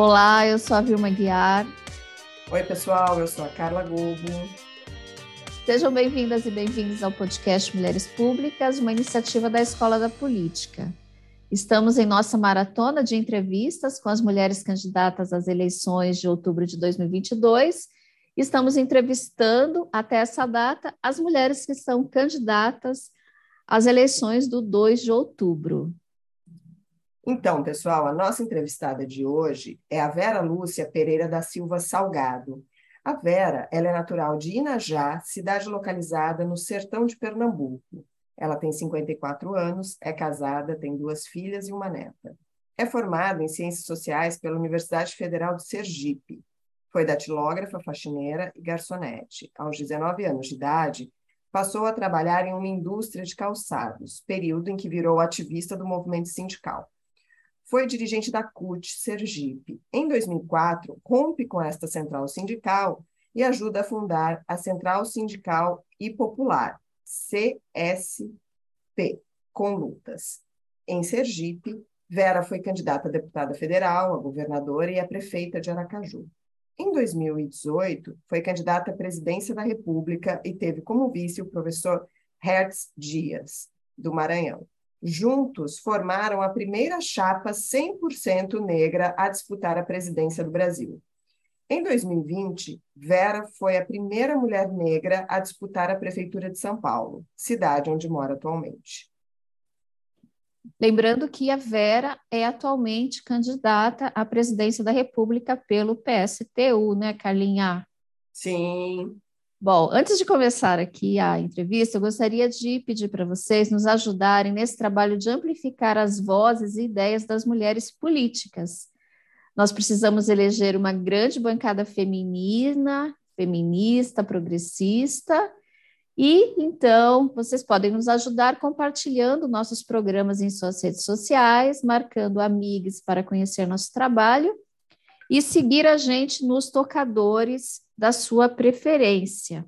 Olá, eu sou a Vilma Guiar. Oi, pessoal, eu sou a Carla Gobo. Sejam bem-vindas e bem-vindos ao podcast Mulheres Públicas, uma iniciativa da Escola da Política. Estamos em nossa maratona de entrevistas com as mulheres candidatas às eleições de outubro de 2022. Estamos entrevistando, até essa data, as mulheres que são candidatas às eleições do 2 de outubro. Então, pessoal, a nossa entrevistada de hoje é a Vera Lúcia Pereira da Silva Salgado. A Vera, ela é natural de Inajá, cidade localizada no sertão de Pernambuco. Ela tem 54 anos, é casada, tem duas filhas e uma neta. É formada em Ciências Sociais pela Universidade Federal de Sergipe. Foi datilógrafa, faxineira e garçonete. Aos 19 anos de idade, passou a trabalhar em uma indústria de calçados, período em que virou ativista do movimento sindical. Foi dirigente da CUT Sergipe. Em 2004, rompe com esta central sindical e ajuda a fundar a Central Sindical e Popular, CSP, com lutas. Em Sergipe, Vera foi candidata a deputada federal, a governadora e a prefeita de Aracaju. Em 2018, foi candidata à presidência da República e teve como vice o professor Hertz Dias, do Maranhão. Juntos, formaram a primeira chapa 100% negra a disputar a presidência do Brasil. Em 2020, Vera foi a primeira mulher negra a disputar a Prefeitura de São Paulo, cidade onde mora atualmente. Lembrando que a Vera é atualmente candidata à presidência da República pelo PSTU, né, Carlinha? Sim. Bom, antes de começar aqui a entrevista, eu gostaria de pedir para vocês nos ajudarem nesse trabalho de amplificar as vozes e ideias das mulheres políticas. Nós precisamos eleger uma grande bancada feminina, feminista, progressista, e então vocês podem nos ajudar compartilhando nossos programas em suas redes sociais, marcando amigas para conhecer nosso trabalho e seguir a gente nos tocadores da sua preferência.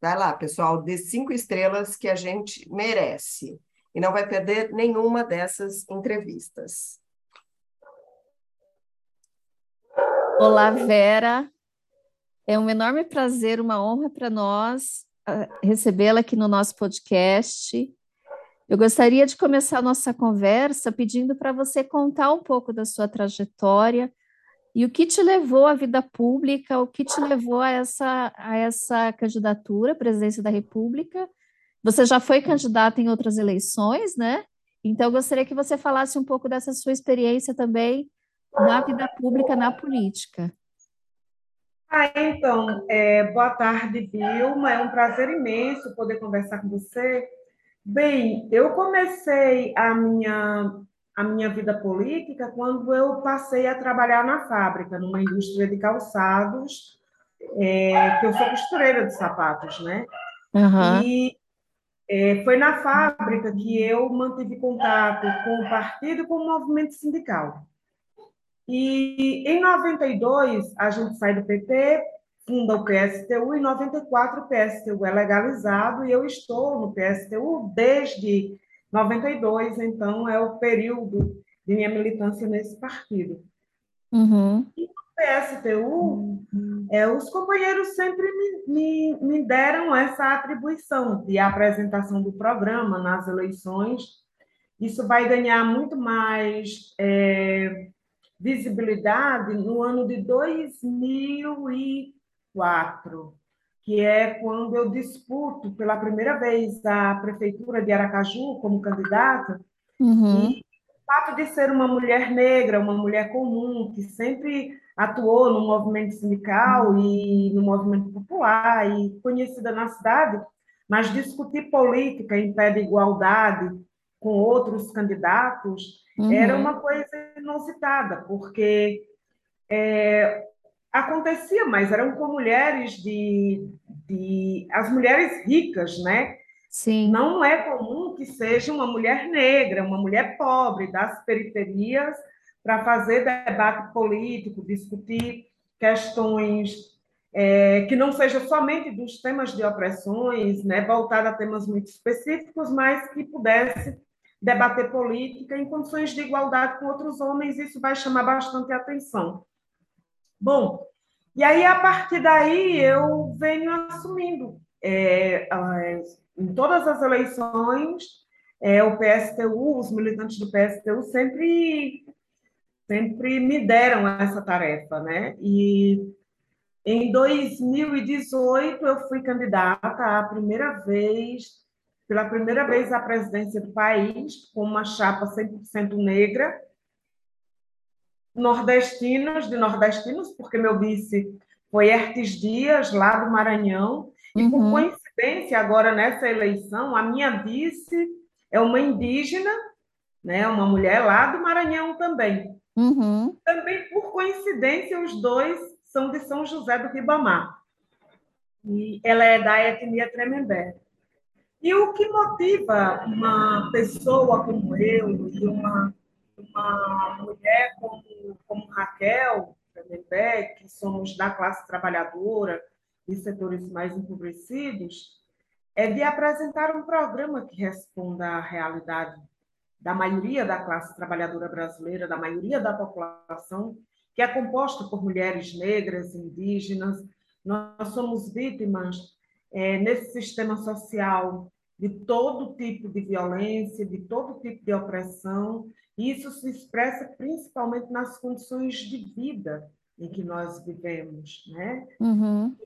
Vai lá, pessoal, dê cinco estrelas que a gente merece. E não vai perder nenhuma dessas entrevistas. Olá, Vera. É um enorme prazer, uma honra para nós ah, recebê-la aqui no nosso podcast. Eu gostaria de começar a nossa conversa pedindo para você contar um pouco da sua trajetória, e o que te levou à vida pública, o que te levou a essa, a essa candidatura à presidência da República? Você já foi candidata em outras eleições, né? Então, eu gostaria que você falasse um pouco dessa sua experiência também na vida pública, na política. Ah, então, é, boa tarde, Vilma. É um prazer imenso poder conversar com você. Bem, eu comecei a minha a minha vida política quando eu passei a trabalhar na fábrica, numa indústria de calçados, é, que eu sou costureira de sapatos, né? Uhum. E é, foi na fábrica que eu mantive contato com o partido e com o movimento sindical. E em 92, a gente sai do PT, funda o PSTU, em 94 o PSTU é legalizado e eu estou no PSTU desde 92, então, é o período de minha militância nesse partido. Uhum. E no PSTU, é, os companheiros sempre me, me, me deram essa atribuição de apresentação do programa nas eleições. Isso vai ganhar muito mais é, visibilidade no ano de 2004 que é quando eu disputo pela primeira vez a prefeitura de Aracaju como candidata, uhum. e o fato de ser uma mulher negra, uma mulher comum, que sempre atuou no movimento sindical uhum. e no movimento popular e conhecida na cidade, mas discutir política em pé de igualdade com outros candidatos uhum. era uma coisa inusitada, porque é, acontecia, mas eram com mulheres de, de as mulheres ricas, né? Sim. Não é comum que seja uma mulher negra, uma mulher pobre das periferias para fazer debate político, discutir questões é, que não seja somente dos temas de opressões, né, voltada a temas muito específicos, mas que pudesse debater política em condições de igualdade com outros homens, isso vai chamar bastante atenção. Bom, e aí, a partir daí, eu venho assumindo. É, em todas as eleições, é, o PSTU, os militantes do PSTU sempre, sempre me deram essa tarefa, né? E em 2018, eu fui candidata a primeira vez, pela primeira vez à presidência do país, com uma chapa 100% negra, nordestinos, de nordestinos, porque meu vice foi Ertes Dias, lá do Maranhão, e por uhum. coincidência, agora nessa eleição, a minha vice é uma indígena, né, uma mulher lá do Maranhão também. Uhum. Também, por coincidência, os dois são de São José do Ribamar. E ela é da etnia Tremembé. E o que motiva uma pessoa como eu e uma uma mulher como, como Raquel que somos da classe trabalhadora e setores mais empobrecidos, é de apresentar um programa que responda à realidade da maioria da classe trabalhadora brasileira, da maioria da população, que é composta por mulheres negras, indígenas. Nós somos vítimas é, nesse sistema social de todo tipo de violência, de todo tipo de opressão, e isso se expressa principalmente nas condições de vida em que nós vivemos, né? Uhum.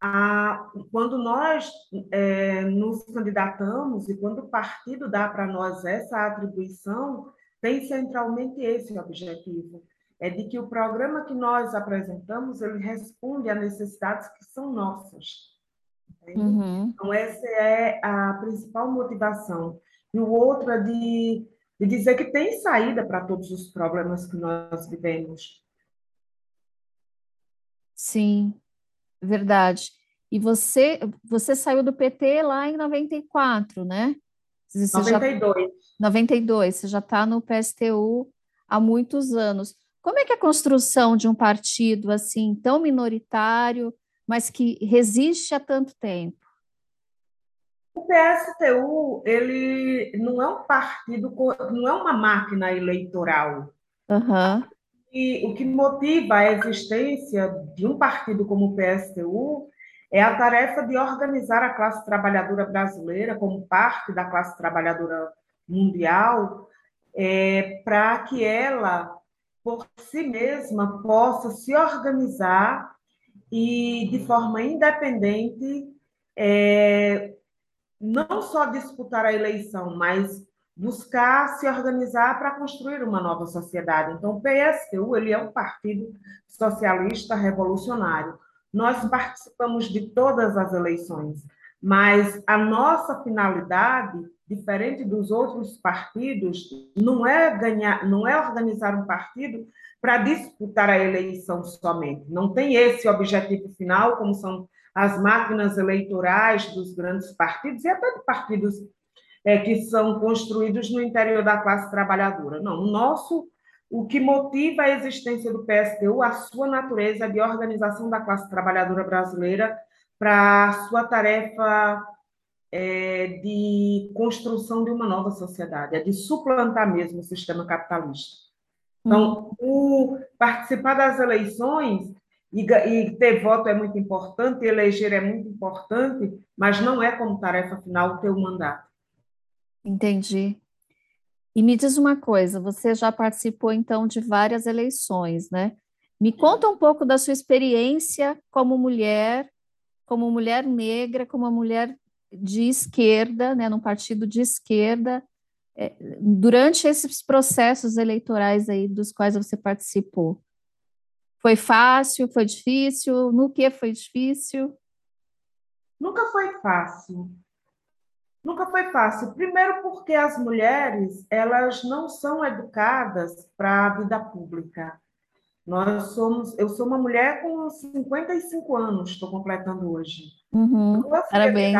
A, quando nós é, nos candidatamos e quando o partido dá para nós essa atribuição, tem centralmente esse objetivo, é de que o programa que nós apresentamos ele responde a necessidades que são nossas. Uhum. Então, essa é a principal motivação. E o outro é de, de dizer que tem saída para todos os problemas que nós vivemos. Sim, verdade. E você, você saiu do PT lá em 94, né? Você 92. Já, 92, você já está no PSTU há muitos anos. Como é que é a construção de um partido assim tão minoritário mas que resiste há tanto tempo? O PSTU ele não é um partido, não é uma máquina eleitoral. Uhum. E o que motiva a existência de um partido como o PSTU é a tarefa de organizar a classe trabalhadora brasileira como parte da classe trabalhadora mundial, é, para que ela, por si mesma, possa se organizar e de forma independente, é, não só disputar a eleição, mas buscar se organizar para construir uma nova sociedade. Então, o PSTU ele é um partido socialista revolucionário. Nós participamos de todas as eleições, mas a nossa finalidade, diferente dos outros partidos, não é ganhar, não é organizar um partido para disputar a eleição somente. Não tem esse objetivo final, como são as máquinas eleitorais dos grandes partidos e até de partidos é, que são construídos no interior da classe trabalhadora. Não, o nosso, o que motiva a existência do PSTU, a sua natureza de organização da classe trabalhadora brasileira para a sua tarefa é, de construção de uma nova sociedade, é de suplantar mesmo o sistema capitalista. Então, o participar das eleições e, e, ter voto é muito importante, eleger é muito importante, mas não é como tarefa final o mandato. Entendi. E me diz uma coisa, você já participou então de várias eleições, né? Me conta um pouco da sua experiência como mulher, como mulher negra, como mulher de esquerda, né, num partido de esquerda, é, durante esses processos eleitorais aí dos quais você participou? Foi fácil? Foi difícil? No que foi difícil? Nunca foi fácil. Nunca foi fácil. Primeiro porque as mulheres, elas não são educadas para a vida pública. Nós somos, eu sou uma mulher com 55 anos, estou completando hoje. Uhum, parabéns.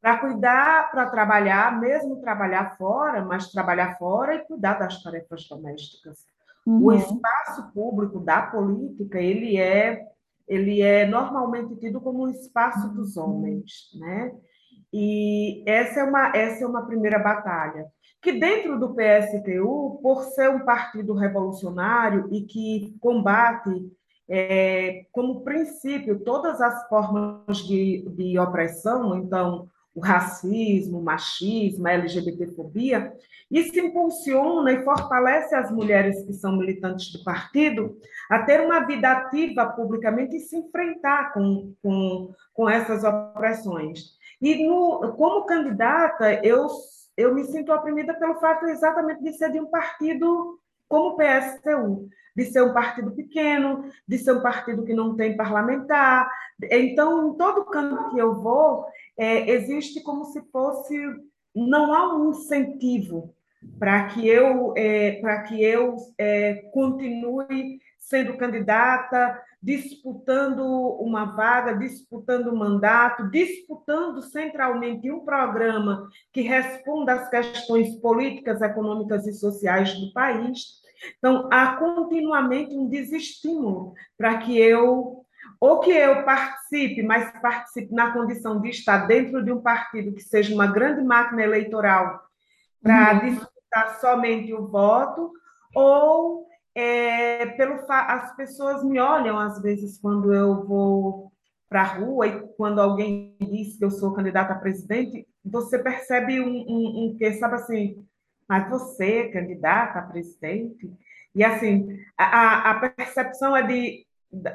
Para cuidar, para trabalhar, mesmo trabalhar fora, mas trabalhar fora e cuidar das tarefas domésticas. Uhum. O espaço público da política, ele é ele é normalmente tido como um espaço dos homens, né? E essa é uma, essa é uma primeira batalha. Que dentro do PSTU, por ser um partido revolucionário e que combate é, como princípio todas as formas de, de opressão, então o racismo, o machismo, a LGBTfobia, isso impulsiona e fortalece as mulheres que são militantes do partido a ter uma vida ativa publicamente e se enfrentar com, com, com essas opressões. E no, como candidata, eu, eu me sinto oprimida pelo fato exatamente de ser de um partido como o PSTU, de ser um partido pequeno, de ser um partido que não tem parlamentar. Então, em todo canto que eu vou, é, existe como se fosse não há um incentivo para que eu é, para que eu é, continue sendo candidata, disputando uma vaga, disputando um mandato, disputando centralmente um programa que responda às questões políticas, econômicas e sociais do país. Então, há continuamente um desestímulo para que eu ou que eu participe, mas participe na condição de estar dentro de um partido que seja uma grande máquina eleitoral para uhum. disputar somente o voto, ou é, pelo as pessoas me olham às vezes quando eu vou para a rua e quando alguém diz que eu sou candidata a presidente, você percebe um, um, um que sabe assim, mas você é candidata a presidente e assim a, a percepção é de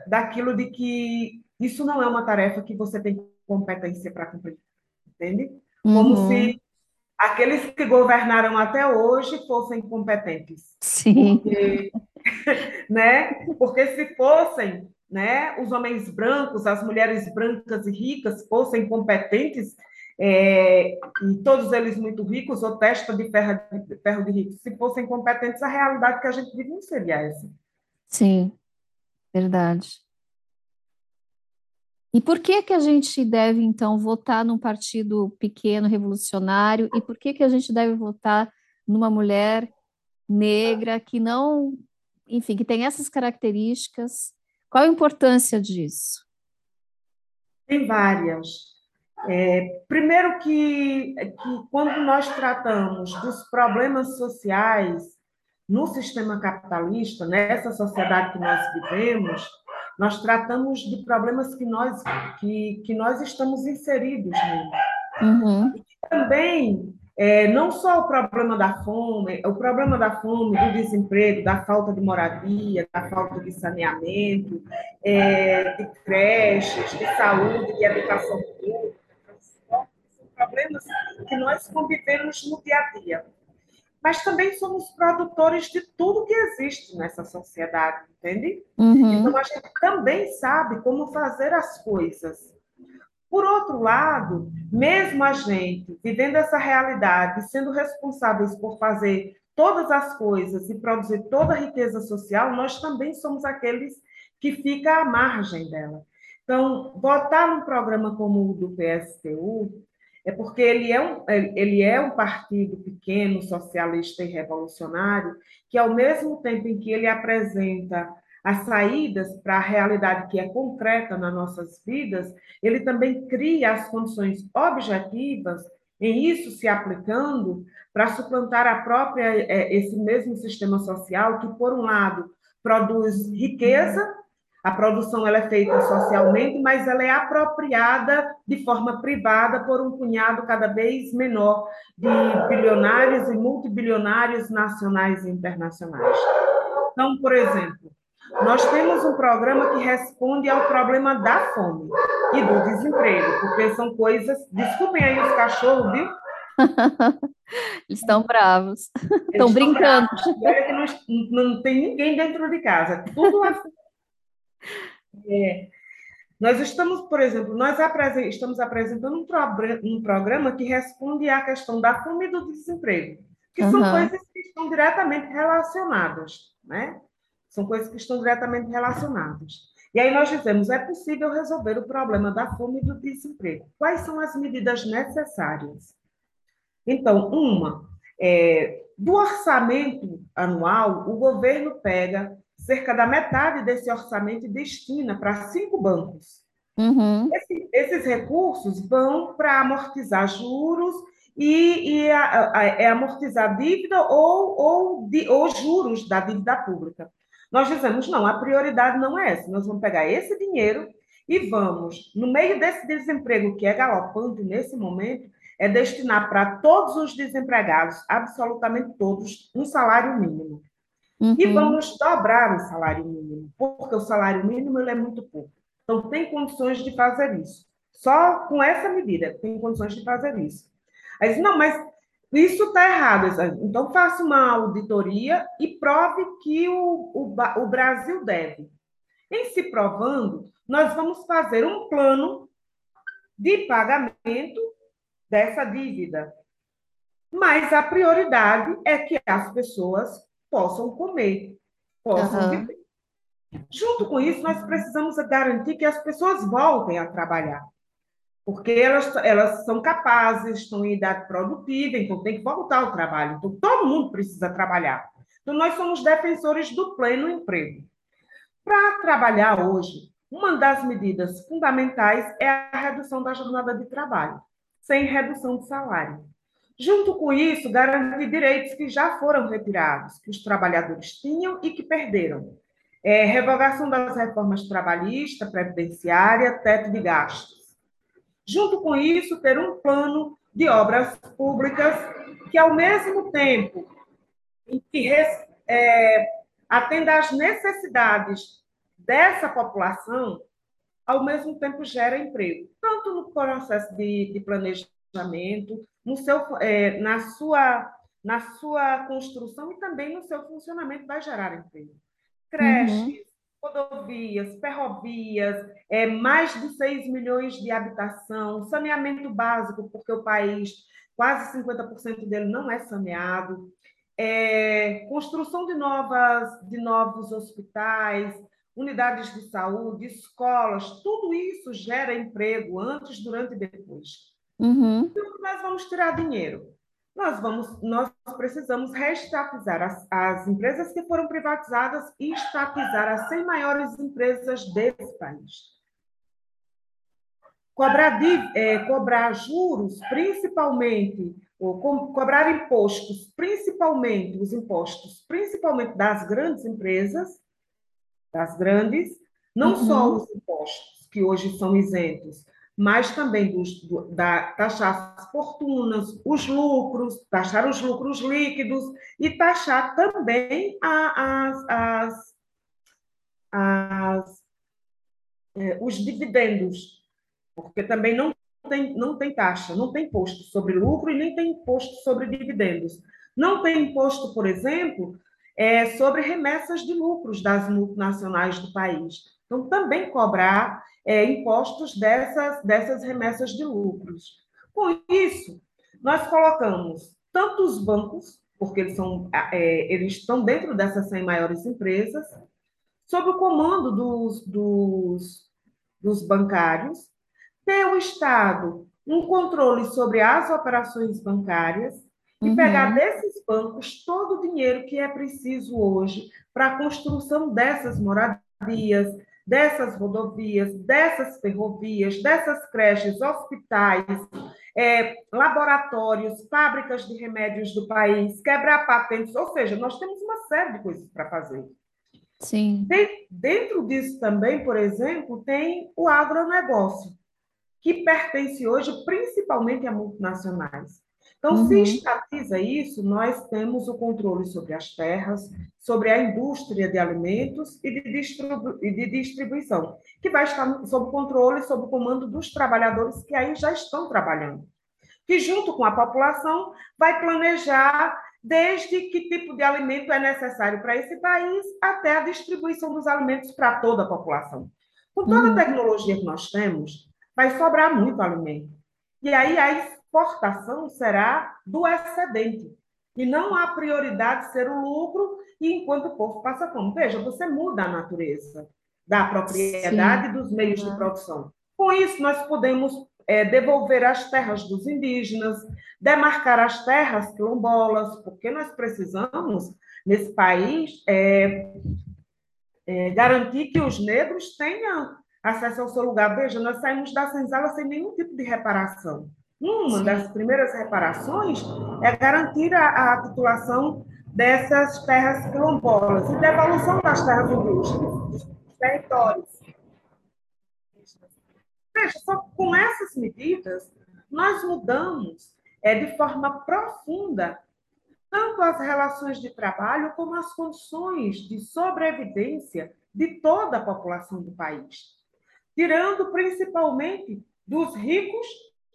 daquilo de que isso não é uma tarefa que você tem competência para cumprir, entende? Como uhum. se aqueles que governaram até hoje fossem competentes. Sim. Porque, né? Porque se fossem, né, os homens brancos, as mulheres brancas e ricas fossem competentes, é, e todos eles muito ricos, ou testa de ferro, de ferro de rico, se fossem competentes, a realidade que a gente vive não seria essa. Sim. Verdade. E por que que a gente deve, então, votar num partido pequeno, revolucionário? E por que que a gente deve votar numa mulher negra que não, enfim, que tem essas características? Qual a importância disso? Tem várias. É, primeiro que, que quando nós tratamos dos problemas sociais no sistema capitalista, nessa sociedade que nós vivemos, nós tratamos de problemas que nós, que, que nós estamos inseridos nele. Uhum. E também, é, não só o problema da fome, o problema da fome, do desemprego, da falta de moradia, da falta de saneamento, é, de creches, de saúde, de educação pública, são problemas que nós convivemos no dia a dia mas também somos produtores de tudo que existe nessa sociedade, entende? Uhum. Então a gente também sabe como fazer as coisas. Por outro lado, mesmo a gente vivendo essa realidade, sendo responsáveis por fazer todas as coisas e produzir toda a riqueza social, nós também somos aqueles que ficam à margem dela. Então, votar num programa como o do PSTU é porque ele é, um, ele é um partido pequeno, socialista e revolucionário, que, ao mesmo tempo em que ele apresenta as saídas para a realidade que é concreta nas nossas vidas, ele também cria as condições objetivas, em isso se aplicando, para suplantar a própria, é, esse mesmo sistema social que, por um lado, produz riqueza a produção ela é feita socialmente, mas ela é apropriada de forma privada por um punhado cada vez menor de bilionários e multibilionários nacionais e internacionais. Então, por exemplo, nós temos um programa que responde ao problema da fome e do desemprego, porque são coisas. Desculpem aí os cachorros, viu? Eles estão bravos, estão brincando. Bravos. Não, não, tem ninguém dentro de casa, tudo assim é, nós estamos, por exemplo, nós estamos apresentando um, pro um, programa que responde à questão da fome e do desemprego, que uhum. são coisas que estão diretamente relacionadas, né? São coisas que estão diretamente relacionadas. E aí nós dizemos, é possível resolver o problema da fome e do desemprego. Quais são as medidas necessárias? Então, uma, é, do orçamento anual, o governo pega cerca da metade desse orçamento destina para cinco bancos. Uhum. Esse, esses recursos vão para amortizar juros e, e a, a, é amortizar dívida ou, ou, de, ou juros da dívida pública. Nós dizemos, não, a prioridade não é essa. Nós vamos pegar esse dinheiro e vamos, no meio desse desemprego que é galopante nesse momento, é destinar para todos os desempregados, absolutamente todos, um salário mínimo. Uhum. E vamos dobrar o salário mínimo, porque o salário mínimo é muito pouco. Então, tem condições de fazer isso. Só com essa medida tem condições de fazer isso. Aí, não, mas isso está errado. Então, faça uma auditoria e prove que o, o, o Brasil deve. Em se provando, nós vamos fazer um plano de pagamento dessa dívida. Mas a prioridade é que as pessoas possam comer, possam uhum. viver. Junto com isso, nós precisamos garantir que as pessoas voltem a trabalhar, porque elas, elas são capazes, estão em idade produtiva, então tem que voltar ao trabalho. Então, todo mundo precisa trabalhar. Então, nós somos defensores do pleno emprego. Para trabalhar hoje, uma das medidas fundamentais é a redução da jornada de trabalho, sem redução de salário. Junto com isso, garantir direitos que já foram retirados, que os trabalhadores tinham e que perderam. É, revogação das reformas trabalhista, previdenciária, teto de gastos. Junto com isso, ter um plano de obras públicas que, ao mesmo tempo que é, atenda às necessidades dessa população, ao mesmo tempo gera emprego, tanto no processo de, de planejamento, no seu, é, na, sua, na sua construção e também no seu funcionamento vai gerar emprego. Creches, uhum. rodovias, ferrovias, é, mais de 6 milhões de habitação, saneamento básico, porque o país, quase 50% dele não é saneado, é, construção de, novas, de novos hospitais, unidades de saúde, escolas, tudo isso gera emprego antes, durante e depois. Uhum. Então, nós vamos tirar dinheiro. Nós, vamos, nós precisamos reestatizar as, as empresas que foram privatizadas e estatizar as 100 maiores empresas desse país. Cobrar, é, cobrar juros, principalmente, ou co cobrar impostos, principalmente os impostos, principalmente das grandes empresas, das grandes, não uhum. só os impostos que hoje são isentos, mas também dos, do, da, taxar as fortunas, os lucros, taxar os lucros líquidos e taxar também as, as, as é, os dividendos, porque também não tem, não tem taxa, não tem imposto sobre lucro e nem tem imposto sobre dividendos. Não tem imposto, por exemplo, é, sobre remessas de lucros das multinacionais do país. Então, também cobrar é, impostos dessas, dessas remessas de lucros. Com isso, nós colocamos tanto os bancos, porque eles, são, é, eles estão dentro dessas 100 maiores empresas, sob o comando dos, dos, dos bancários, ter o Estado um controle sobre as operações bancárias e uhum. pegar desses bancos todo o dinheiro que é preciso hoje para a construção dessas moradias, dessas rodovias, dessas ferrovias, dessas creches, hospitais, é, laboratórios, fábricas de remédios do país, quebrar patentes, ou seja, nós temos uma série de coisas para fazer. Sim. Tem, dentro disso também, por exemplo, tem o agronegócio, que pertence hoje principalmente a multinacionais. Então, uhum. se estatiza isso, nós temos o controle sobre as terras, sobre a indústria de alimentos e de, distribu e de distribuição, que vai estar sob controle, sob o comando dos trabalhadores que aí já estão trabalhando. Que, junto com a população, vai planejar desde que tipo de alimento é necessário para esse país até a distribuição dos alimentos para toda a população. Com toda a uhum. tecnologia que nós temos, vai sobrar muito alimento. E aí a exportação será do excedente. E não há prioridade ser o lucro e enquanto o povo passa fome. Veja, você muda a natureza da propriedade Sim. dos meios de produção. Com isso, nós podemos é, devolver as terras dos indígenas, demarcar as terras quilombolas, porque nós precisamos, nesse país, é, é, garantir que os negros tenham acesso ao seu lugar. Veja, nós saímos da senzala sem nenhum tipo de reparação. Uma Sim. das primeiras reparações é garantir a, a titulação dessas terras quilombolas e devolução das terras indígenas, dos territórios. Veja, só com essas medidas, nós mudamos é, de forma profunda tanto as relações de trabalho como as condições de sobrevivência de toda a população do país, tirando principalmente dos ricos,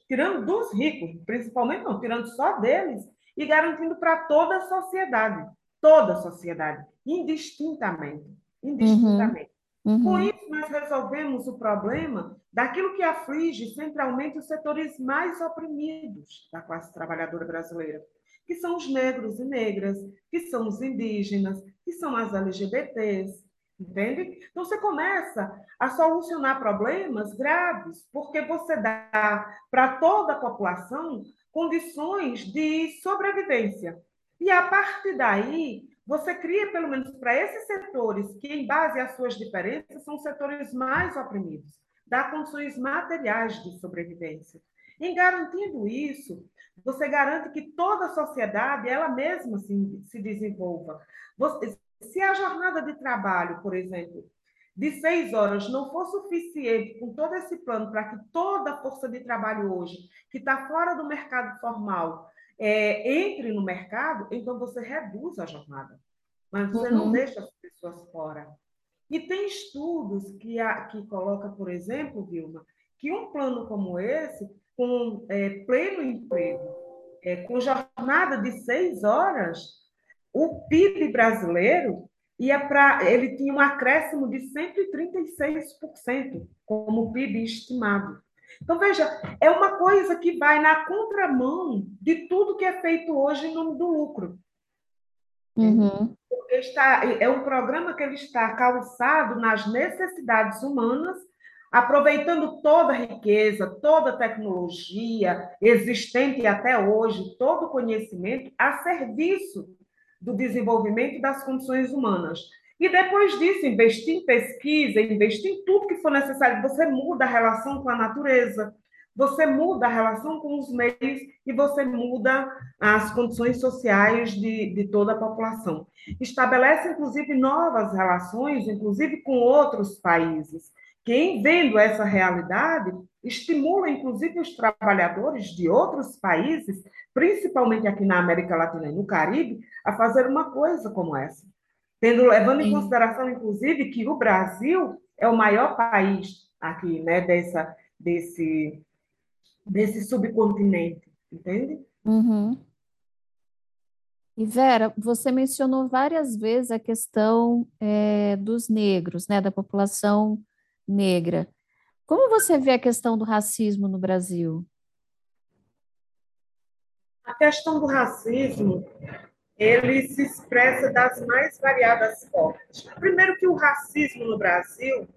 tirando dos ricos, principalmente não, tirando só deles e garantindo para toda a sociedade, toda a sociedade, indistintamente, indistintamente. Uhum. Uhum. Com isso, nós resolvemos o problema daquilo que aflige centralmente os setores mais oprimidos da classe trabalhadora brasileira, que são os negros e negras, que são os indígenas, que são as LGBTs, entende? Então você começa a solucionar problemas graves, porque você dá para toda a população condições de sobrevivência. E a partir daí, você cria, pelo menos para esses setores, que, em base às suas diferenças, são setores mais oprimidos, dá condições materiais de sobrevivência. Em garantindo isso, você garante que toda a sociedade, ela mesma se, se desenvolva. Você, se a jornada de trabalho, por exemplo, de seis horas não for suficiente com todo esse plano para que toda a força de trabalho hoje, que está fora do mercado formal, é, entre no mercado, então você reduz a jornada. Mas você uhum. não deixa as pessoas fora. E tem estudos que, a, que coloca, por exemplo, Vilma, que um plano como esse com é, pleno emprego, é, com jornada de seis horas, o PIB brasileiro ia para ele tinha um acréscimo de 136% como PIB estimado. Então veja, é uma coisa que vai na contramão de tudo que é feito hoje em nome do lucro. Uhum. Está, é um programa que ele está calçado nas necessidades humanas aproveitando toda a riqueza, toda a tecnologia existente até hoje, todo o conhecimento a serviço do desenvolvimento das condições humanas. E depois disso, investir em pesquisa, investir em tudo que for necessário. Você muda a relação com a natureza, você muda a relação com os meios e você muda as condições sociais de, de toda a população. Estabelece, inclusive, novas relações, inclusive com outros países. Quem, vendo essa realidade, estimula, inclusive, os trabalhadores de outros países, principalmente aqui na América Latina e no Caribe, a fazer uma coisa como essa. Tendo, levando em consideração, inclusive, que o Brasil é o maior país aqui, né, dessa, desse, desse subcontinente, entende? Uhum. E Vera, você mencionou várias vezes a questão é, dos negros, né, da população negra. Como você vê a questão do racismo no Brasil? A questão do racismo, ele se expressa das mais variadas formas. Primeiro que o racismo no Brasil,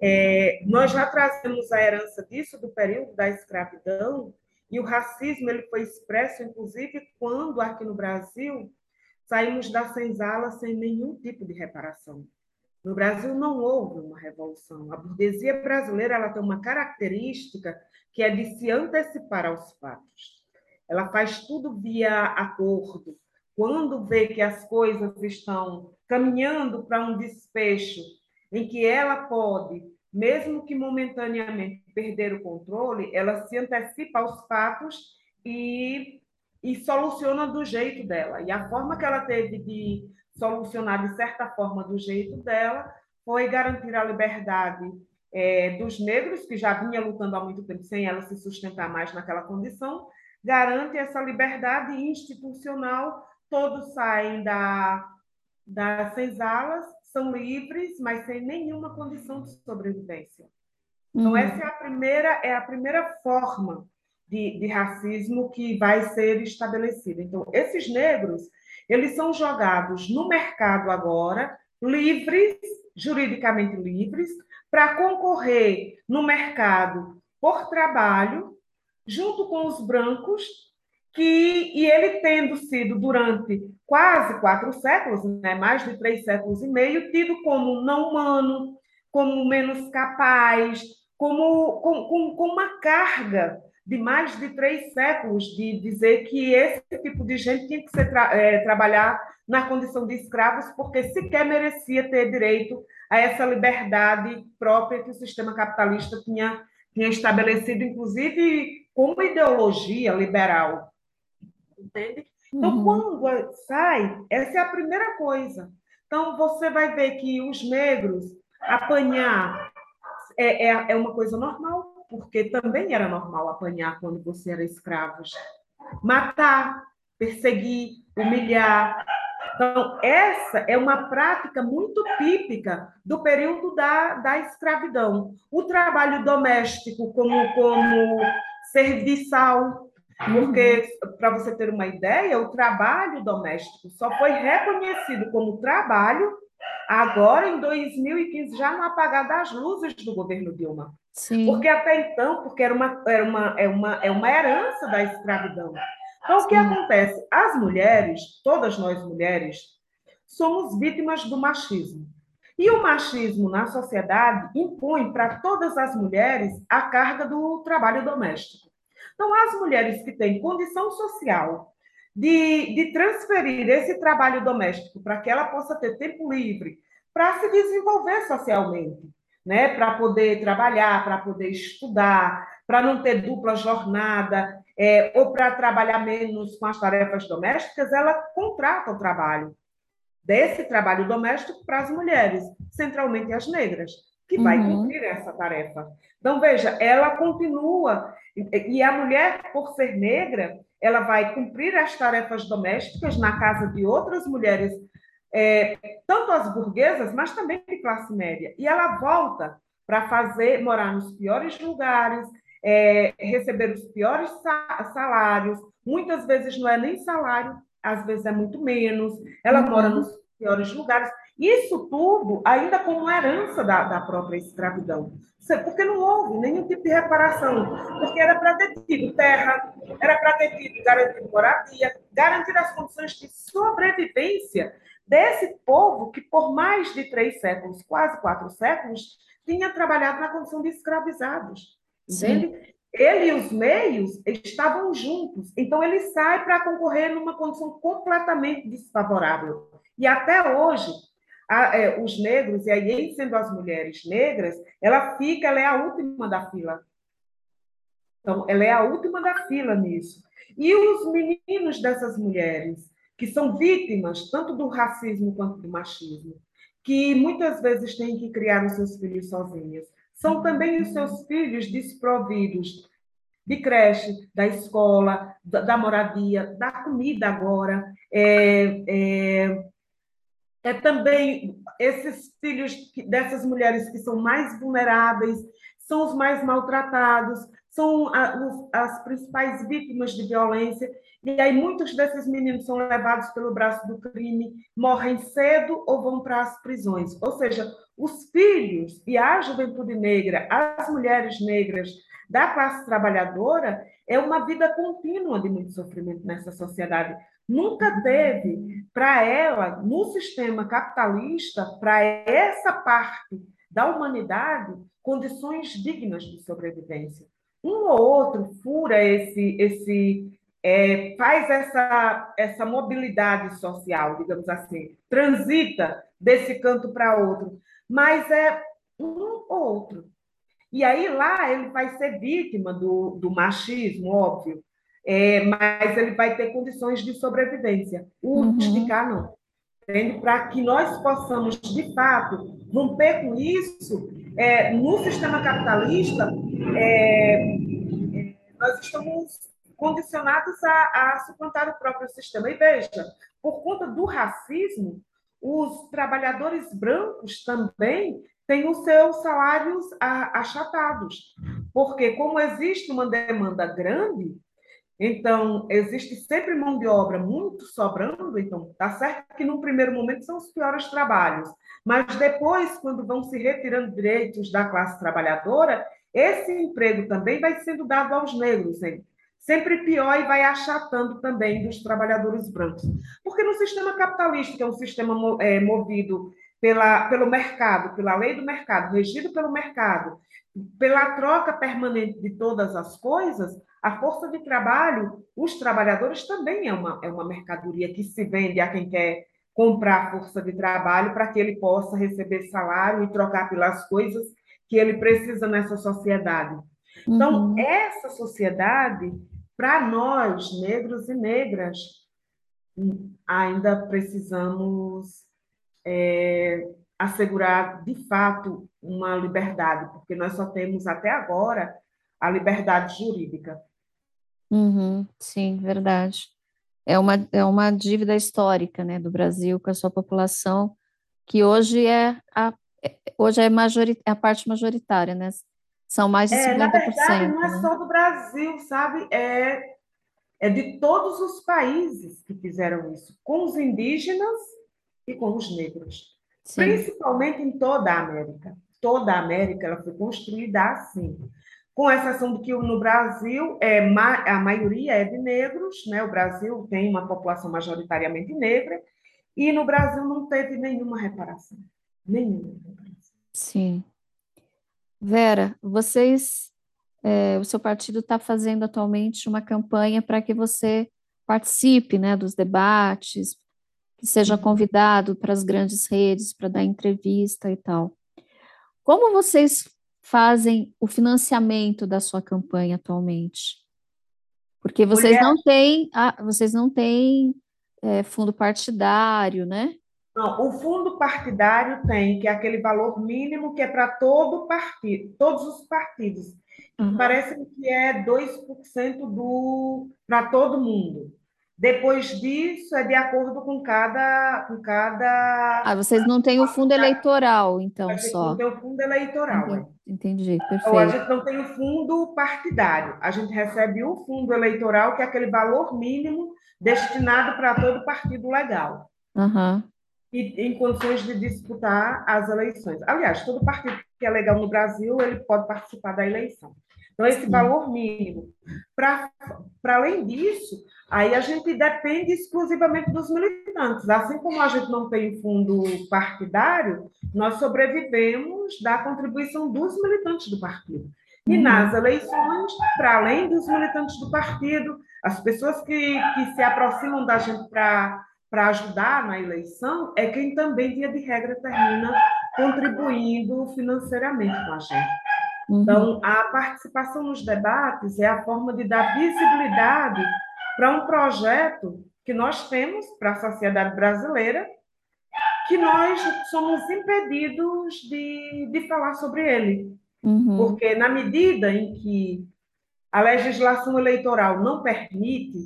é, nós já trazemos a herança disso do período da escravidão, e o racismo ele foi expresso, inclusive, quando aqui no Brasil saímos da senzala sem nenhum tipo de reparação. No Brasil não houve uma revolução. A burguesia brasileira ela tem uma característica que é de se antecipar aos fatos. Ela faz tudo via acordo. Quando vê que as coisas estão caminhando para um desfecho em que ela pode, mesmo que momentaneamente, perder o controle, ela se antecipa aos fatos e, e soluciona do jeito dela. E a forma que ela teve de solucionar de certa forma do jeito dela, foi garantir a liberdade é, dos negros, que já vinha lutando há muito tempo sem ela se sustentar mais naquela condição, garante essa liberdade institucional, todos saem da, das senzalas, são livres, mas sem nenhuma condição de sobrevivência. Então, uhum. essa é a primeira, é a primeira forma de, de racismo que vai ser estabelecida. Então, esses negros, eles são jogados no mercado agora, livres, juridicamente livres, para concorrer no mercado por trabalho, junto com os brancos, que, e ele tendo sido durante quase quatro séculos, né, mais de três séculos e meio, tido como não humano, como menos capaz, como com, com, com uma carga de mais de três séculos de dizer que esse tipo de gente tinha que ser tra é, trabalhar na condição de escravos porque sequer merecia ter direito a essa liberdade própria que o sistema capitalista tinha, tinha estabelecido, inclusive como ideologia liberal. Entende? Então, uhum. quando sai, essa é a primeira coisa. Então, você vai ver que os negros apanhar é, é, é uma coisa normal, porque também era normal apanhar quando você era escravo. Matar, perseguir, humilhar. Então, essa é uma prática muito típica do período da, da escravidão. O trabalho doméstico como, como serviçal, porque, uhum. para você ter uma ideia, o trabalho doméstico só foi reconhecido como trabalho agora em 2015, já no apagar das luzes do governo Dilma. Sim. Porque até então, porque era uma, era uma, é, uma, é uma herança da escravidão. Então, Sim. o que acontece? As mulheres, todas nós mulheres, somos vítimas do machismo. E o machismo na sociedade impõe para todas as mulheres a carga do trabalho doméstico. Então, as mulheres que têm condição social de, de transferir esse trabalho doméstico para que ela possa ter tempo livre para se desenvolver socialmente, né? para poder trabalhar, para poder estudar, para não ter dupla jornada, é, ou para trabalhar menos com as tarefas domésticas, ela contrata o trabalho desse trabalho doméstico para as mulheres, centralmente as negras, que vai uhum. cumprir essa tarefa. Então, veja, ela continua, e a mulher, por ser negra, ela vai cumprir as tarefas domésticas na casa de outras mulheres é, tanto as burguesas, mas também de classe média. E ela volta para fazer, morar nos piores lugares, é, receber os piores salários. Muitas vezes não é nem salário, às vezes é muito menos. Ela uhum. mora nos piores lugares. Isso tudo ainda como herança da, da própria escravidão. Porque não houve nenhum tipo de reparação. Porque era para ter tido terra, era para ter tido garantido moradia, garantir as condições de sobrevivência desse povo que, por mais de três séculos, quase quatro séculos, tinha trabalhado na condição de escravizados. Entende? Ele e os meios estavam juntos. Então, ele sai para concorrer numa condição completamente desfavorável. E até hoje, a, é, os negros, e aí sendo as mulheres negras, ela fica, ela é a última da fila. Então, ela é a última da fila nisso. E os meninos dessas mulheres, que são vítimas tanto do racismo quanto do machismo, que muitas vezes têm que criar os seus filhos sozinhas. São também os seus filhos desprovidos de creche, da escola, da, da moradia, da comida agora. É, é, é também esses filhos dessas mulheres que são mais vulneráveis, são os mais maltratados, são as principais vítimas de violência. E aí muitos desses meninos são levados pelo braço do crime, morrem cedo ou vão para as prisões. Ou seja, os filhos e a juventude negra, as mulheres negras da classe trabalhadora, é uma vida contínua de muito sofrimento nessa sociedade. Nunca teve para ela, no sistema capitalista, para essa parte da humanidade, condições dignas de sobrevivência. Um ou outro fura esse, esse é, faz essa, essa mobilidade social, digamos assim, transita desse canto para outro, mas é um ou outro. E aí lá ele vai ser vítima do, do machismo, óbvio, é, mas ele vai ter condições de sobrevivência. O uhum. justificar não. Para que nós possamos, de fato, romper com isso, é, no sistema capitalista, é, é nós estamos condicionados a, a suplantar o próprio sistema. E veja, por conta do racismo, os trabalhadores brancos também têm os seus salários achatados, porque como existe uma demanda grande, então existe sempre mão de obra muito sobrando, então tá certo que no primeiro momento são os piores trabalhos, mas depois quando vão se retirando direitos da classe trabalhadora, esse emprego também vai sendo dado aos negros, hein? sempre pior e vai achatando também dos trabalhadores brancos. Porque no sistema capitalista, que é um sistema é, movido pela, pelo mercado, pela lei do mercado, regido pelo mercado, pela troca permanente de todas as coisas, a força de trabalho, os trabalhadores também é uma, é uma mercadoria que se vende a quem quer comprar força de trabalho para que ele possa receber salário e trocar pelas coisas que ele precisa nessa sociedade. Então, uhum. essa sociedade, para nós, negros e negras, ainda precisamos é, assegurar de fato uma liberdade, porque nós só temos até agora a liberdade jurídica. Uhum, sim, verdade. É uma, é uma dívida histórica né, do Brasil com a sua população, que hoje é a, é, hoje é, majori, é a parte majoritária, né? São mais de é, 50%. Na verdade, não é né? só do Brasil, sabe? É, é de todos os países que fizeram isso, com os indígenas e com os negros. Sim. Principalmente em toda a América. Toda a América ela foi construída assim. Com exceção de que no Brasil é, a maioria é de negros, né? o Brasil tem uma população majoritariamente negra, e no Brasil não teve nenhuma reparação. Nenhuma reparação. Sim. Vera, vocês, é, o seu partido está fazendo atualmente uma campanha para que você participe né, dos debates, que seja uhum. convidado para as grandes redes para dar entrevista e tal. Como vocês fazem o financiamento da sua campanha atualmente? Porque vocês Mulher. não têm, ah, vocês não têm é, fundo partidário, né? Não, o fundo partidário tem, que é aquele valor mínimo que é para todo partido, todos os partidos. Uhum. Parece que é 2% do para todo mundo. Depois disso, é de acordo com cada. Com cada... Ah, vocês não têm o fundo eleitoral, então, a gente só. não tem o fundo eleitoral. Entendi, entendi perfeito. Ou a gente não tem o fundo partidário. A gente recebe o fundo eleitoral, que é aquele valor mínimo destinado para todo partido legal. Uhum. E em condições de disputar as eleições. Aliás, todo partido que é legal no Brasil, ele pode participar da eleição. Então, esse Sim. valor mínimo. Para além disso, aí a gente depende exclusivamente dos militantes. Assim como a gente não tem fundo partidário, nós sobrevivemos da contribuição dos militantes do partido. E uhum. nas eleições, para além dos militantes do partido, as pessoas que, que se aproximam da gente para ajudar na eleição é quem também, via de regra, termina contribuindo financeiramente com a gente. Uhum. Então, a participação nos debates é a forma de dar visibilidade para um projeto que nós temos para a sociedade brasileira, que nós somos impedidos de, de falar sobre ele. Uhum. Porque, na medida em que a legislação eleitoral não permite,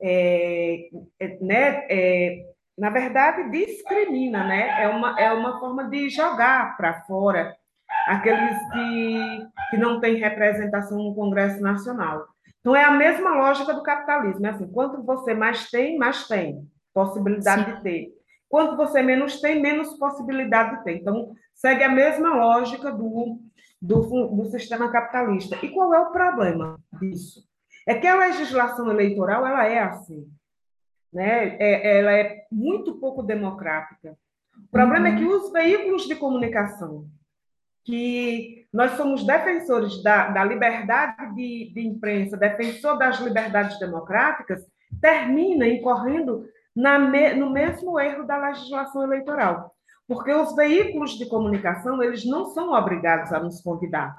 é, é, né, é, na verdade, discrimina, né? é, uma, é uma forma de jogar para fora aqueles que, que não têm representação no Congresso Nacional. Então, é a mesma lógica do capitalismo. É assim, quanto você mais tem, mais tem possibilidade Sim. de ter. Quanto você menos tem, menos possibilidade de ter. Então, segue a mesma lógica do, do, do sistema capitalista. E qual é o problema disso? É que a legislação eleitoral ela é assim. Né? É, ela é muito pouco democrática. O problema uhum. é que os veículos de comunicação que nós somos defensores da, da liberdade de, de, imprensa, defensor das liberdades democráticas, termina incorrendo na no mesmo erro da legislação eleitoral. Porque os veículos de comunicação, eles não são obrigados a nos convidar,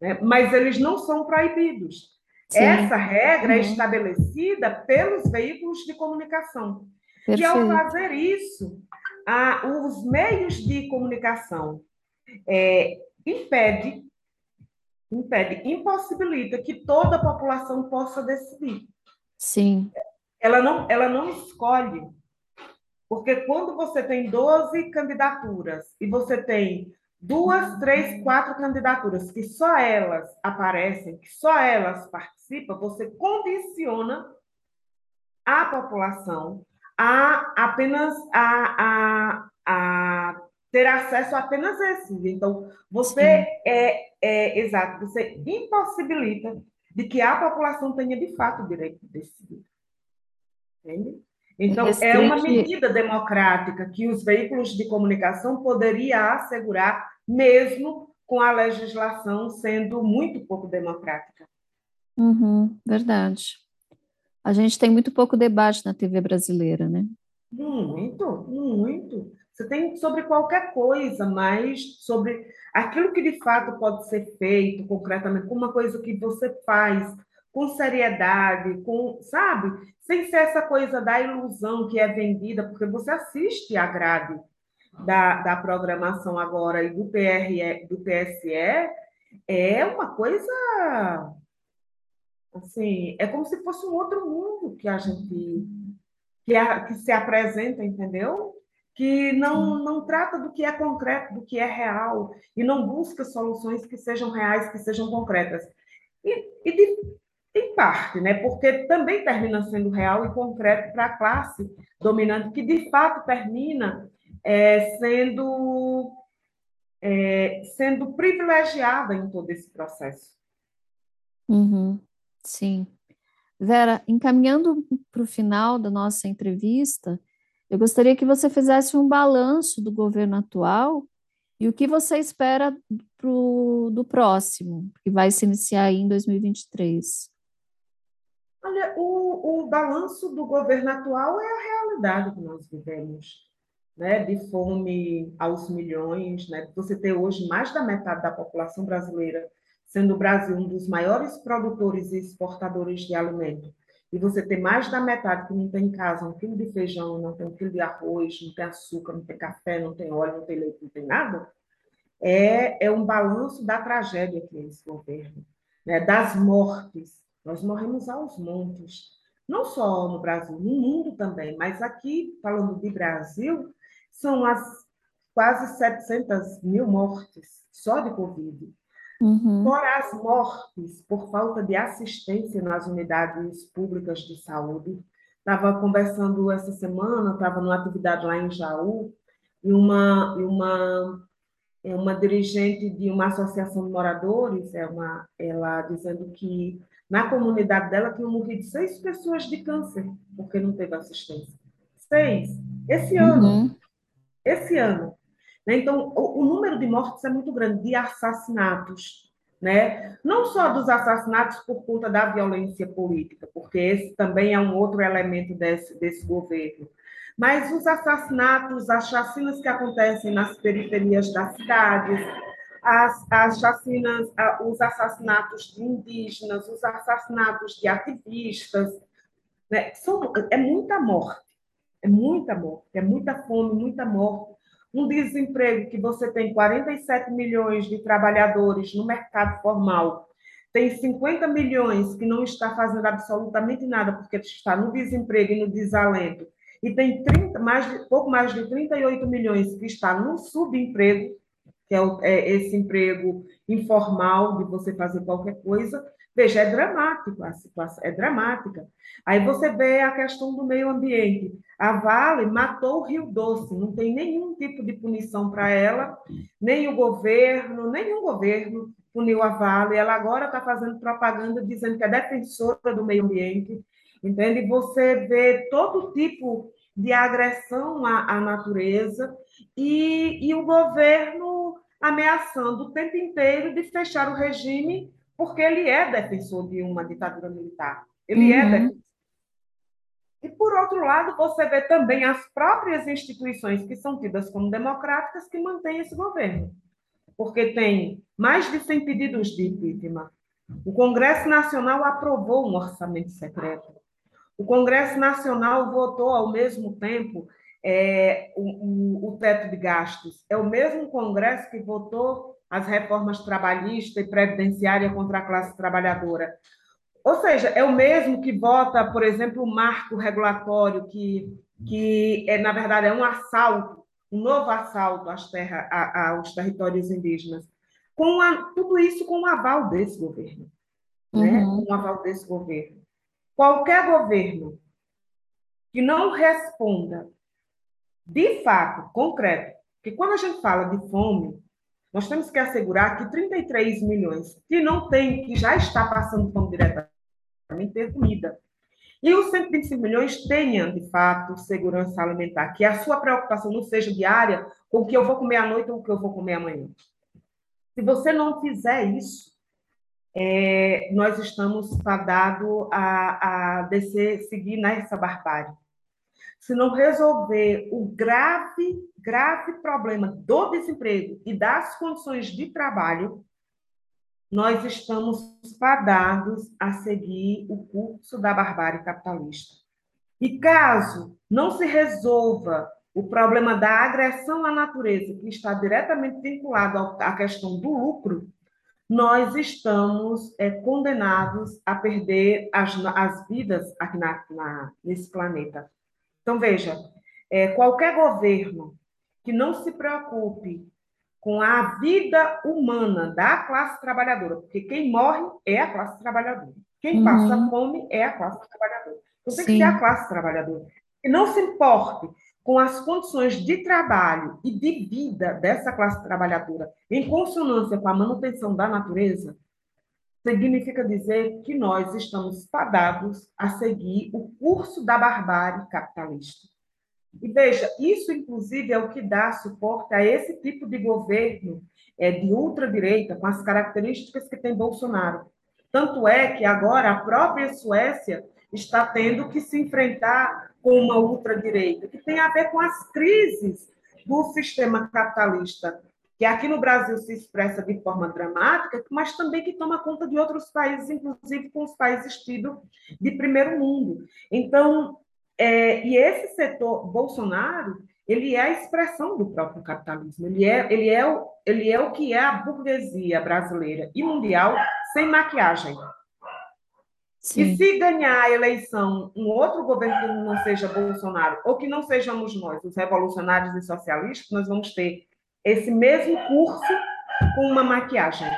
né? mas eles não são proibidos. Sim. Essa regra é uhum. é estabelecida pelos veículos de comunicação. Perfeito. E ao fazer isso, a, os meios de comunicação é, impede, impede, impossibilita que toda a população possa decidir. Sim. Ela não, ela não escolhe. Porque quando você tem 12 candidaturas e você tem duas, três, quatro candidaturas que só elas aparecem, que só elas participam, você condiciona a população a apenas a, a, a ter acesso a apenas esses. Então, você é, é, exato, você impossibilita de que a população tenha de fato o direito de decidir. Entende? Então, Restringe... é uma medida democrática que os veículos de comunicação poderiam assegurar, mesmo com a legislação sendo muito pouco democrática. Uhum, verdade. A gente tem muito pouco debate na TV brasileira, né? Muito, muito. Você tem sobre qualquer coisa, mas sobre aquilo que de fato pode ser feito concretamente, uma coisa que você faz com seriedade, com, sabe? Sem ser essa coisa da ilusão que é vendida, porque você assiste a grade da, da programação agora e do PRE, do TSE, é uma coisa assim, é como se fosse um outro mundo que a gente que, a, que se apresenta, entendeu? Que não, não trata do que é concreto, do que é real, e não busca soluções que sejam reais, que sejam concretas. E, e de, em parte, né? porque também termina sendo real e concreto para a classe dominante, que de fato termina é, sendo, é, sendo privilegiada em todo esse processo. Uhum, sim. Vera, encaminhando para o final da nossa entrevista, eu gostaria que você fizesse um balanço do governo atual e o que você espera pro, do próximo, que vai se iniciar em 2023. Olha, o, o balanço do governo atual é a realidade que nós vivemos, né? de fome aos milhões, né? você ter hoje mais da metade da população brasileira, sendo o Brasil um dos maiores produtores e exportadores de alimento, e você ter mais da metade que não tem em casa um quilo de feijão, não tem um quilo de arroz, não tem açúcar, não tem café, não tem óleo, não tem leite, não tem nada, é, é um balanço da tragédia que é esse governo, né? das mortes, nós morremos aos montes, não só no Brasil, no mundo também, mas aqui, falando de Brasil, são as quase 700 mil mortes só de Covid. Uhum. Fora as mortes por falta de assistência nas unidades públicas de saúde. Estava conversando essa semana, estava numa atividade lá em Jaú, e uma, e uma, é uma dirigente de uma associação de moradores, é uma, ela dizendo que na comunidade dela tinham morrido seis pessoas de câncer, porque não teve assistência. Seis. Esse ano. Uhum. Esse ano. Né? Então, o, o, número de mortes é muito grande, de assassinatos. Né? Não só dos assassinatos por conta da violência política, porque esse também é um outro elemento desse, desse governo, mas os assassinatos, as chacinas que acontecem nas periferias das cidades, as, as chacinas, os assassinatos de indígenas, os assassinatos de ativistas. Né? São, é muita morte, é muita morte, é muita fome, muita morte. Um desemprego que você tem 47 milhões de trabalhadores no mercado formal, tem 50 milhões que não está fazendo absolutamente nada porque está no desemprego e no desalento, e tem 30, mais pouco mais de 38 milhões que está no subemprego, que é, o, é esse emprego informal de você fazer qualquer coisa, veja, é dramático a situação, é dramática. Aí você vê a questão do meio ambiente. A Vale matou o Rio Doce, não tem nenhum tipo de punição para ela, nem o governo, nenhum governo puniu a Vale. Ela agora está fazendo propaganda dizendo que é defensora do meio ambiente, entende? Você vê todo tipo de agressão à, à natureza e, e o governo ameaçando o tempo inteiro de fechar o regime, porque ele é defensor de uma ditadura militar. Ele é uhum. é defensor. E, por outro lado, você vê também as próprias instituições que são tidas como democráticas que mantêm esse governo. Porque tem mais de 100 pedidos de impeachment. O Congresso Nacional aprovou um orçamento secreto. O Congresso Nacional votou, ao mesmo tempo, é, o, o, o teto de gastos. É o mesmo Congresso que votou as reformas trabalhista e previdenciária contra a classe trabalhadora. Ou seja, é o mesmo que vota, por exemplo, o marco regulatório, que, que é, na verdade é um assalto, um novo assalto às terra, a, aos territórios indígenas. Com a, tudo isso com o aval desse governo. Né? Uhum. Com o aval desse governo. Qualquer governo que não responda de fato, concreto, que quando a gente fala de fome, nós temos que assegurar que 33 milhões que não tem, que já está passando fome diretamente, ter comida. E os 125 milhões tenham, de fato, segurança alimentar, que a sua preocupação não seja diária com o que eu vou comer à noite ou o que eu vou comer amanhã. Se você não fizer isso, é, nós estamos fadados a, a descer, seguir nessa barbárie. Se não resolver o grave, grave problema do desemprego e das condições de trabalho, nós estamos fadados a seguir o curso da barbárie capitalista. E caso não se resolva o problema da agressão à natureza, que está diretamente vinculado à questão do lucro, nós estamos é, condenados a perder as, as vidas aqui na, na, nesse planeta. Então, veja, é, qualquer governo que não se preocupe com a vida humana da classe trabalhadora, porque quem morre é a classe trabalhadora. Quem uhum. passa fome é a classe trabalhadora. Então, tem que ser a classe trabalhadora. E não se importe com as condições de trabalho e de vida dessa classe trabalhadora em consonância com a manutenção da natureza, significa dizer que nós estamos fadados a seguir o curso da barbárie capitalista. E veja, isso inclusive é o que dá suporte a esse tipo de governo é, de ultradireita, com as características que tem Bolsonaro. Tanto é que agora a própria Suécia está tendo que se enfrentar com uma ultradireita, que tem a ver com as crises do sistema capitalista, que aqui no Brasil se expressa de forma dramática, mas também que toma conta de outros países, inclusive com os países tidos de primeiro mundo. Então, é, e esse setor Bolsonaro, ele é a expressão do próprio capitalismo. Ele é, ele é, o, ele é o que é a burguesia brasileira e mundial sem maquiagem. Sim. E se ganhar a eleição um outro governo que não seja Bolsonaro, ou que não sejamos nós, os revolucionários e socialistas, nós vamos ter esse mesmo curso com uma maquiagem.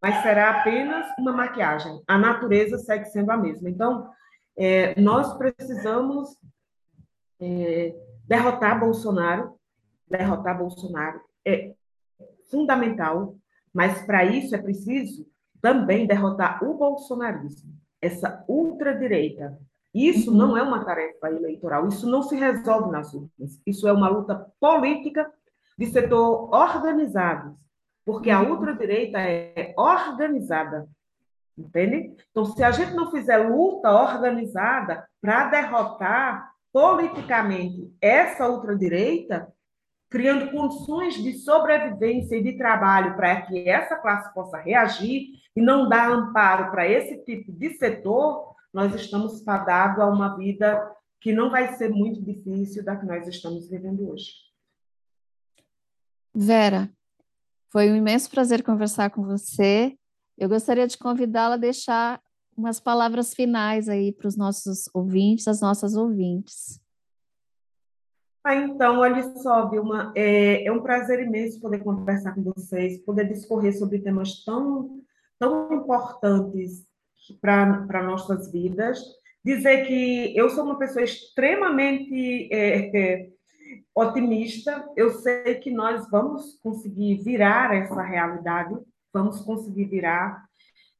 Mas será apenas uma maquiagem. A natureza segue sendo a mesma. Então, é, nós precisamos é, derrotar Bolsonaro. Derrotar Bolsonaro é fundamental, mas para isso é preciso também derrotar o bolsonarismo, essa ultradireita. Isso uhum. não é uma tarefa eleitoral, isso não se resolve nas urnas. Isso é uma luta política de setor organizado, porque a uhum. ultradireita é organizada. Entende? Então, se a gente não fizer luta organizada para derrotar politicamente essa ultradireita, criando condições de sobrevivência e de trabalho para que essa classe possa reagir e não dar amparo para esse tipo de setor, nós estamos fadados a uma vida que não vai ser muito difícil da que nós estamos vivendo hoje. Vera, foi um imenso prazer conversar com você. Eu gostaria de convidá-la a deixar umas palavras finais aí para os nossos ouvintes, as nossas ouvintes. Ah, então, olha só, Vilma, é, é um prazer imenso poder conversar com vocês, poder discorrer sobre temas tão, tão importantes para nossas vidas. Dizer que eu sou uma pessoa extremamente é, é, otimista, eu sei que nós vamos conseguir virar essa realidade, vamos conseguir virar.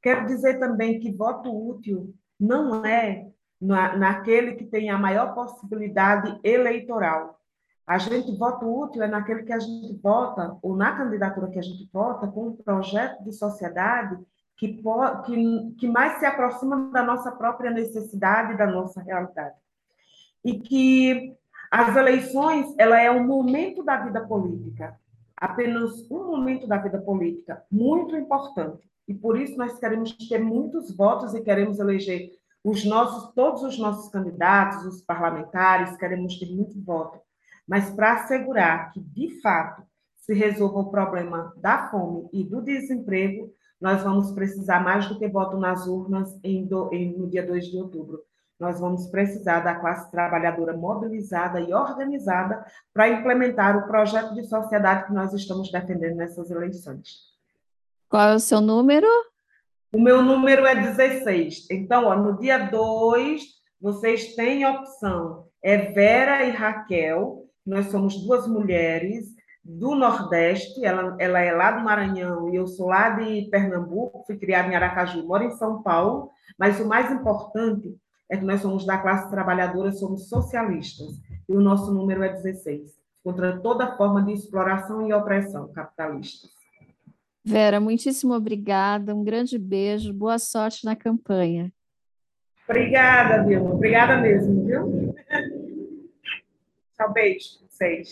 Quero dizer também que voto útil não é na, naquele que tem a maior possibilidade eleitoral. A gente voto útil é naquele que a gente vota, ou na candidatura que a gente vota, com um projeto de sociedade que, que, que mais se aproxima da nossa própria necessidade, da nossa realidade. E que as eleições, ela é um momento da vida política, apenas um momento da vida política muito importante. E por isso nós queremos ter muitos votos e queremos eleger os nossos, todos os nossos candidatos, os parlamentares, queremos ter muito voto. Mas para assegurar que, de fato, se resolva o problema da fome e do desemprego, nós vamos precisar mais do que voto nas urnas em do, em, no dia 2 de outubro nós vamos precisar da classe trabalhadora mobilizada e organizada para implementar o projeto de sociedade que nós estamos defendendo nessas eleições. Qual é o seu número? O meu número é 16. Então, ó, no dia 2, vocês têm opção. É Vera e Raquel, nós somos duas mulheres do Nordeste, ela, ela é lá do Maranhão e eu sou lá de Pernambuco, fui criada em Aracaju, moro em São Paulo, mas o mais importante é que nós somos da classe trabalhadora, somos socialistas, e o nosso número é 16, contra toda forma de exploração e opressão capitalista. Vera, muitíssimo obrigada, um grande beijo, boa sorte na campanha. Obrigada, Vilma, obrigada mesmo, viu? Tchau, beijo, vocês.